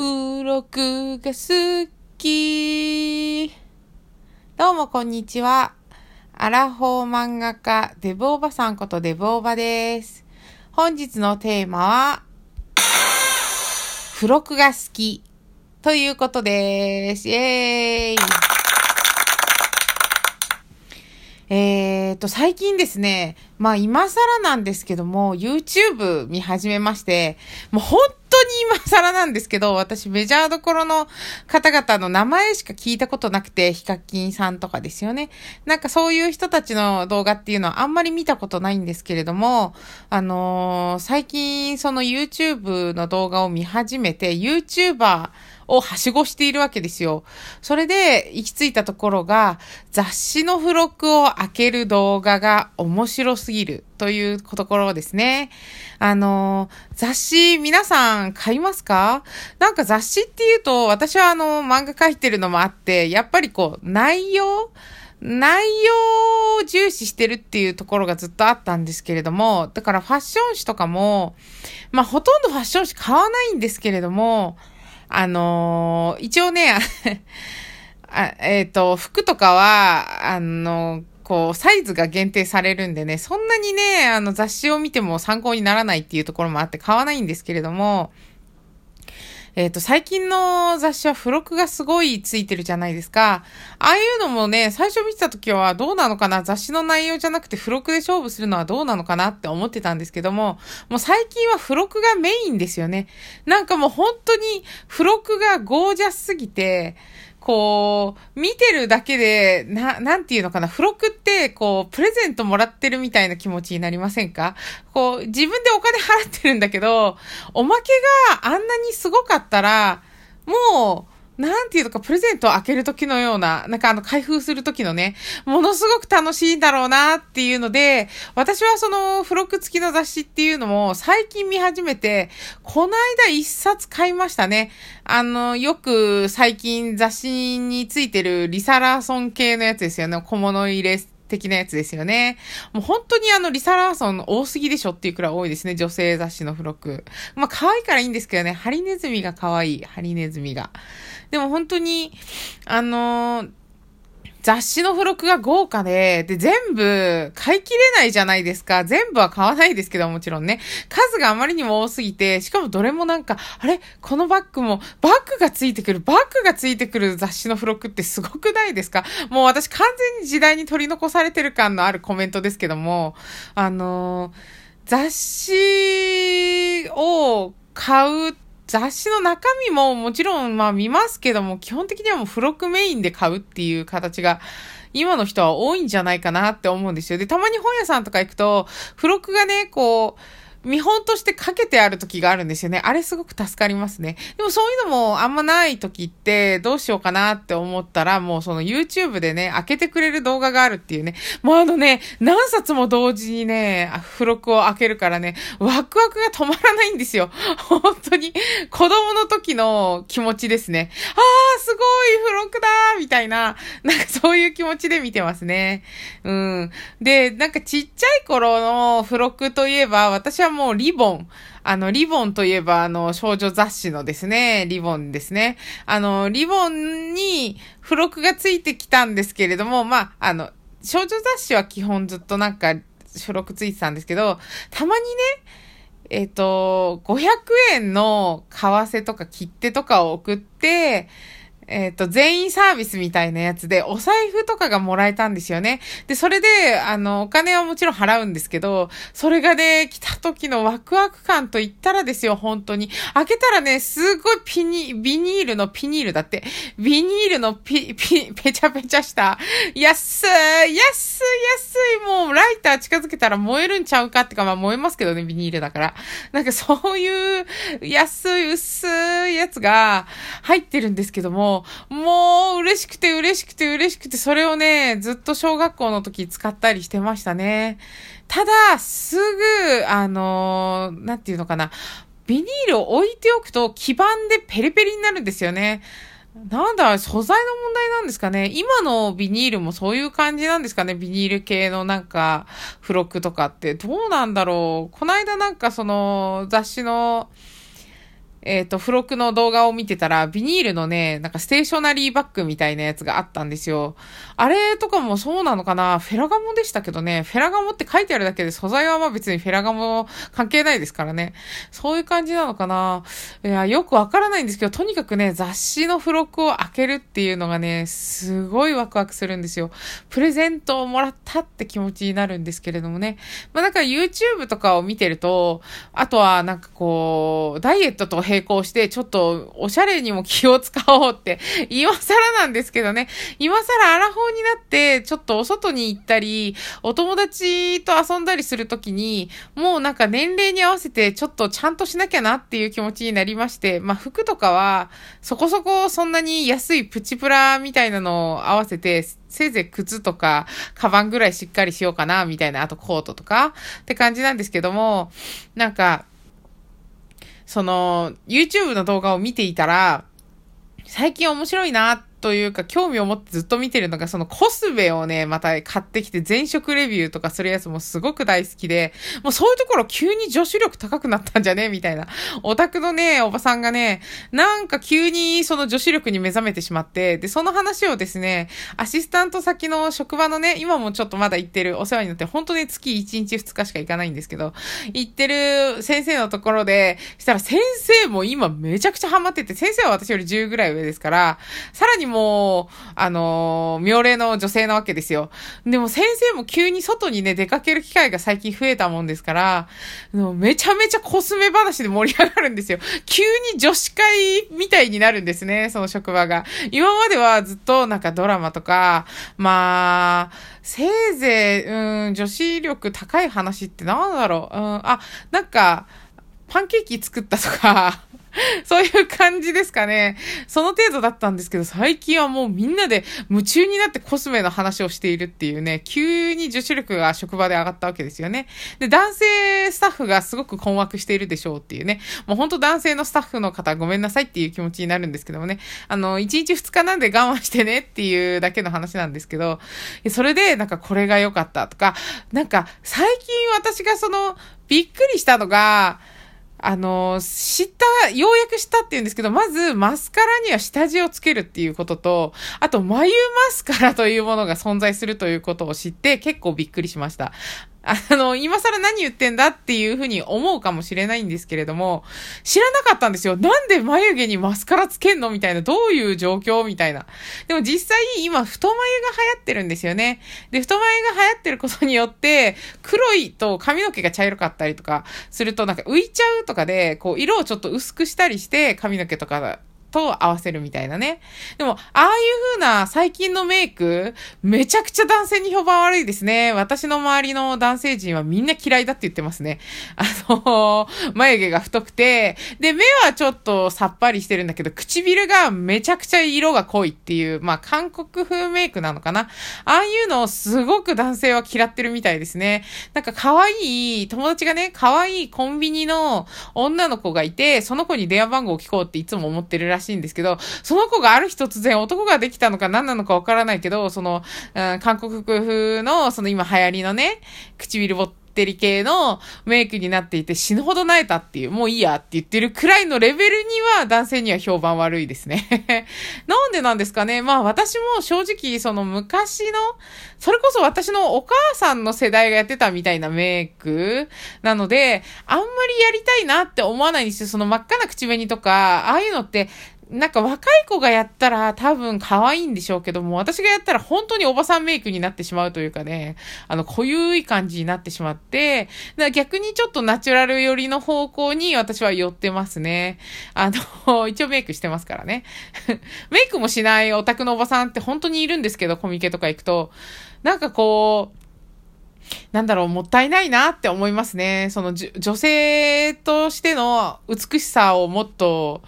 付録が好き。どうもこんにちは。アラフォー漫画家、デブおばさんことデブおばです。本日のテーマは、付録が好きということです。イェーイ。えーと、最近ですね、まあ今更なんですけども、YouTube 見始めまして、もう本に今更なんですけど、私メジャーどころの方々の名前しか聞いたことなくて、ヒカキンさんとかですよね。なんかそういう人たちの動画っていうのはあんまり見たことないんですけれども、あのー、最近その YouTube の動画を見始めて、YouTuber をはしごしているわけですよ。それで行き着いたところが、雑誌の付録を開ける動画が面白すぎるというところですね。あの、雑誌皆さん買いますか？なんか雑誌っていうと、私はあの、漫画描いてるのもあって、やっぱりこう、内容内容を重視してるっていうところがずっとあったんですけれども、だからファッション誌とかも、まあほとんどファッション誌買わないんですけれども、あのー、一応ね、あえっ、ー、と、服とかは、あのこう、サイズが限定されるんでね、そんなにね、あの雑誌を見ても参考にならないっていうところもあって買わないんですけれども、えっ、ー、と、最近の雑誌は付録がすごいついてるじゃないですか。ああいうのもね、最初見てた時はどうなのかな？雑誌の内容じゃなくて付録で勝負するのはどうなのかなって思ってたんですけども、もう最近は付録がメインですよね。なんかもう本当に付録がゴージャスすぎて、こう、見てるだけで、な、なんていうのかな、付録って、こう、プレゼントもらってるみたいな気持ちになりませんか？こう、自分でお金払ってるんだけど、おまけがあんなにすごかったら、もう、なんていうのか、プレゼントを開ける時のような、なんかあの、開封する時のね、ものすごく楽しいんだろうなっていうので、私はその、付録付きの雑誌っていうのも、最近見始めて、この間一冊買いましたね。あの、よく最近雑誌についてるリサ・ラーソン系のやつですよね。小物入れ的なやつですよね。もう本当にあの、リサ・ラーソン多すぎでしょっていうくらい多いですね。女性雑誌の付録。まあ、可愛いからいいんですけどね。ハリネズミが可愛い。ハリネズミが。でも本当に、あのー雑誌の付録が豪華で、で、全部買い切れないじゃないですか。全部は買わないですけど、もちろんね。数があまりにも多すぎて、しかもどれもなんか、あれ？このバッグも、バッグがついてくる、バッグがついてくる雑誌の付録ってすごくないですか？もう私完全に時代に取り残されてる感のあるコメントですけども、あのー、雑誌を買う雑誌の中身ももちろんまあ見ますけども、基本的にはもう付録メインで買うっていう形が、今の人は多いんじゃないかなって思うんですよ。で、たまに本屋さんとか行くと、付録がね、こう、見本としてかけてある時があるんですよね。あれすごく助かりますね。でもそういうのもあんまない時ってどうしようかなって思ったらもうその YouTube でね、開けてくれる動画があるっていうね。もうあのね、何冊も同時にね、付録を開けるからね、ワクワクが止まらないんですよ。本当に。子供の時の気持ちですね。あー、すごい付録だーみたいな、なんかそういう気持ちで見てますね。うん。で、なんかちっちゃい頃の付録といえば、私はもうリボン。あの、リボンといえば、あの、少女雑誌のですね、リボンですね。あの、リボンに付録がついてきたんですけれども、まあ、あの、少女雑誌は基本ずっとなんか、付録ついてたんですけど、たまにね、えっ、ー、と、500円の為替とか切手とかを送って、えっ、ー、と、全員サービスみたいなやつで、お財布とかがもらえたんですよね。で、それで、あの、お金はもちろん払うんですけど、それがね、来た時のワクワク感と言ったらですよ、本当に。開けたらね、すごいピニ、ビニールのピニールだって、ビニールのピ、ピ、ペチャペチャした、安い、安い、ター近づけたら燃えるんちゃうかってか、まあ燃えますけどね、ビニールだから。なんかそういう、安い、薄いやつが入ってるんですけども、もう嬉しくて嬉しくて嬉しくて、それをね、ずっと小学校の時使ったりしてましたね。ただ、すぐ、あのー、なんていうのかな、ビニールを置いておくと基板でペリペリになるんですよね。なんだ、素材の問題なんですかね。今のビニールもそういう感じなんですかね。ビニール系のなんか、付録とかって。どうなんだろう。この間なんかその、雑誌の、えっ、と、付録の動画を見てたら、ビニールのね、なんかステーショナリーバッグみたいなやつがあったんですよ。あれとかもそうなのかな？フェラガモでしたけどね、フェラガモって書いてあるだけで素材はまあ別にフェラガモ関係ないですからね。そういう感じなのかな？いや、よくわからないんですけど、とにかくね、雑誌の付録を開けるっていうのがね、すごいワクワクするんですよ。プレゼントをもらったって気持ちになるんですけれどもね。まあなんか YouTube とかを見てると、あとはなんかこう、ダイエットと並行して、ちょっとおしゃれにも気を使おうって、今更なんですけどね、今更アラフォーになって、ちょっとお外に行ったり、お友達と遊んだりするときに、もうなんか年齢に合わせてちょっとちゃんとしなきゃなっていう気持ちになりまして、まあ服とかは、そこそこそんなに安いプチプラみたいなのを合わせて、せいぜい靴とか、カバンぐらいしっかりしようかな、みたいな、あとコートとか、って感じなんですけども、なんか、その、YouTube の動画を見ていたら、最近面白いなというか、興味を持ってずっと見てるのが、そのコスメをね、また買ってきて全色レビューとかするやつもすごく大好きで、もうそういうところ急に女子力高くなったんじゃね？みたいな。オタクのね、おばさんがね、なんか急にその女子力に目覚めてしまって、で、その話をですね、アシスタント先の職場のね、今もちょっとまだ行ってる、お世話になって、本当に月1日2日しか行かないんですけど、行ってる先生のところで、したら先生も今めちゃくちゃハマってて、先生は私より10ぐらい上ですから、さらにもう、あのー、妙齢の女性なわけですよ。でも先生も急に外にね、出かける機会が最近増えたもんですから、めちゃめちゃコスメ話で盛り上がるんですよ。急に女子会みたいになるんですね、その職場が。今まではずっとなんかドラマとか、まあ、せいぜい、うん、女子力高い話ってなんだろう。うん、あ、なんか、パンケーキ作ったとか、そういう感じですかね。その程度だったんですけど、最近はもうみんなで夢中になってコスメの話をしているっていうね、急に女子力が職場で上がったわけですよね。で、男性スタッフがすごく困惑しているでしょうっていうね、もうほんと男性のスタッフの方ごめんなさいっていう気持ちになるんですけどもね、あの、1日2日なんで我慢してねっていうだけの話なんですけど、それでなんかこれが良かったとか、なんか最近私がその、びっくりしたのが、あの、知った、ようやく知ったって言うんですけど、まず、マスカラには下地をつけるっていうことと、あと、眉マスカラというものが存在するということを知って、結構びっくりしました。あの、今更何言ってんだっていうふうに思うかもしれないんですけれども、知らなかったんですよ。なんで眉毛にマスカラつけんのみたいな、どういう状況みたいな。でも実際今、太眉が流行ってるんですよね。で、太眉が流行ってることによって、黒いと髪の毛が茶色かったりとかするとなんか浮いちゃうとかで、こう、色をちょっと薄くしたりして髪の毛とかと合わせるみたいなね。でも、ああいう風な最近のメイク、めちゃくちゃ男性に評判悪いですね。私の周りの男性陣はみんな嫌いだって言ってますね。あの、眉毛が太くて、で、目はちょっとさっぱりしてるんだけど、唇がめちゃくちゃ色が濃いっていう、まあ、韓国風メイクなのかな。ああいうのをすごく男性は嫌ってるみたいですね。なんか可愛い、友達がね、可愛いコンビニの女の子がいて、その子に電話番号を聞こうっていつも思ってるらしいしいんですけど、その子がある日突然男ができたのか何なのかわからないけど、その、うん、韓国風の、その今流行りのね、唇ボッってり系のメイクになっていて死ぬほど萎えたっていう、もういいやって言ってるくらいのレベルには男性には評判悪いですね。なんでなんですかねまあ私も正直その昔の、それこそ私のお母さんの世代がやってたみたいなメイクなので、あんまりやりたいなって思わないんですよ。その真っ赤な口紅とか、ああいうのってなんか若い子がやったら多分可愛いんでしょうけども、私がやったら本当におばさんメイクになってしまうというかね、あの、濃ゆい感じになってしまって、逆にちょっとナチュラル寄りの方向に私は寄ってますね。あの、一応メイクしてますからね。メイクもしないオタクのおばさんって本当にいるんですけど、コミケとか行くと、なんかこう、なんだろう、もったいないなって思いますね。その、女性としての美しさをもっと、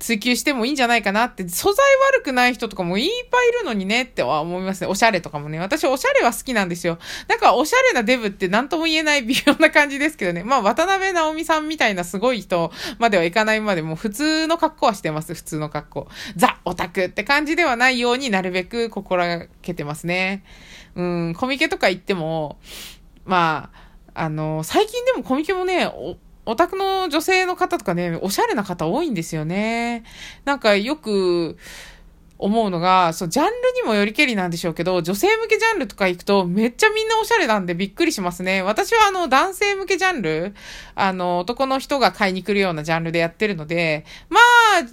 追求してもいいんじゃないかなって、素材悪くない人とかもいっぱいいるのにねっては思いますね。おしゃれとかもね。私おしゃれは好きなんですよ。なんかおしゃれなデブって何とも言えない微妙な感じですけどね。まあ渡辺直美さんみたいなすごい人まではいかないまでも普通の格好はしてます。普通の格好。ザ・オタクって感じではないようになるべく心がけてますね。うん、コミケとか行っても、まあ、あの、最近でもコミケもね、オタクの女性の方とかね、おしゃれな方多いんですよね。なんかよく、思うのが、そう、ジャンルにもよりけりなんでしょうけど、女性向けジャンルとか行くと、めっちゃみんなおしゃれなんでびっくりしますね。私はあの、男性向けジャンル、あの、男の人が買いに来るようなジャンルでやってるので、ま、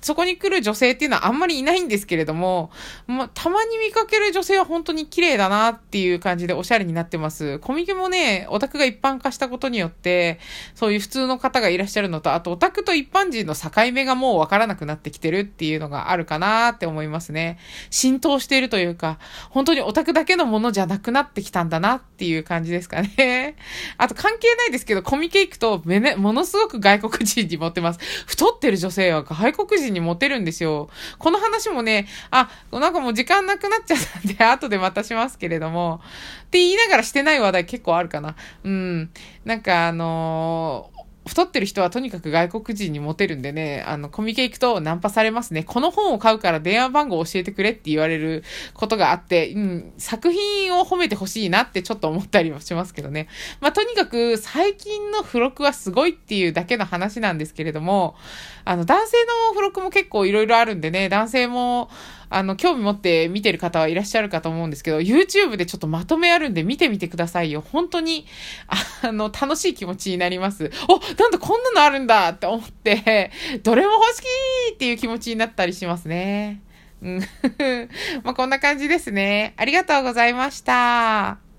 そこに来る女性っていうのはあんまりいないんですけれども、まあ、たまに見かける女性は本当に綺麗だなっていう感じでおしゃれになってます。コミケもね、オタクが一般化したことによって、そういう普通の方がいらっしゃるのと、あとオタクと一般人の境目がもうわからなくなってきてるっていうのがあるかなって思いますね。浸透しているというか、本当にオタクだけのものじゃなくなってきたんだなっていう感じですかね。あと関係ないですけど、コミケ行くと、めね、ものすごく外国人にモテます。太ってる女性は外国国人にモテるんですよ。この話もね、あ、なんかもう時間なくなっちゃったんで、後でまたしますけれども、って言いながらしてない話題結構あるかな。うん。なんかあのー太ってる人はとにかく外国人にモテるんでね、あの、コミケ行くとナンパされますね。この本を買うから電話番号教えてくれって言われることがあって、うん、作品を褒めてほしいなってちょっと思ったりもしますけどね。まあ、とにかく最近の付録はすごいっていうだけの話なんですけれども、あの、男性の付録も結構いろいろあるんでね、男性も、あの、興味持って見てる方はいらっしゃるかと思うんですけど、YouTube でちょっとまとめあるんで見てみてくださいよ。本当に、あの、楽しい気持ちになります。おなんだこんなのあるんだって思って、どれも欲しいっていう気持ちになったりしますね。うん。まあ、こんな感じですね。ありがとうございました。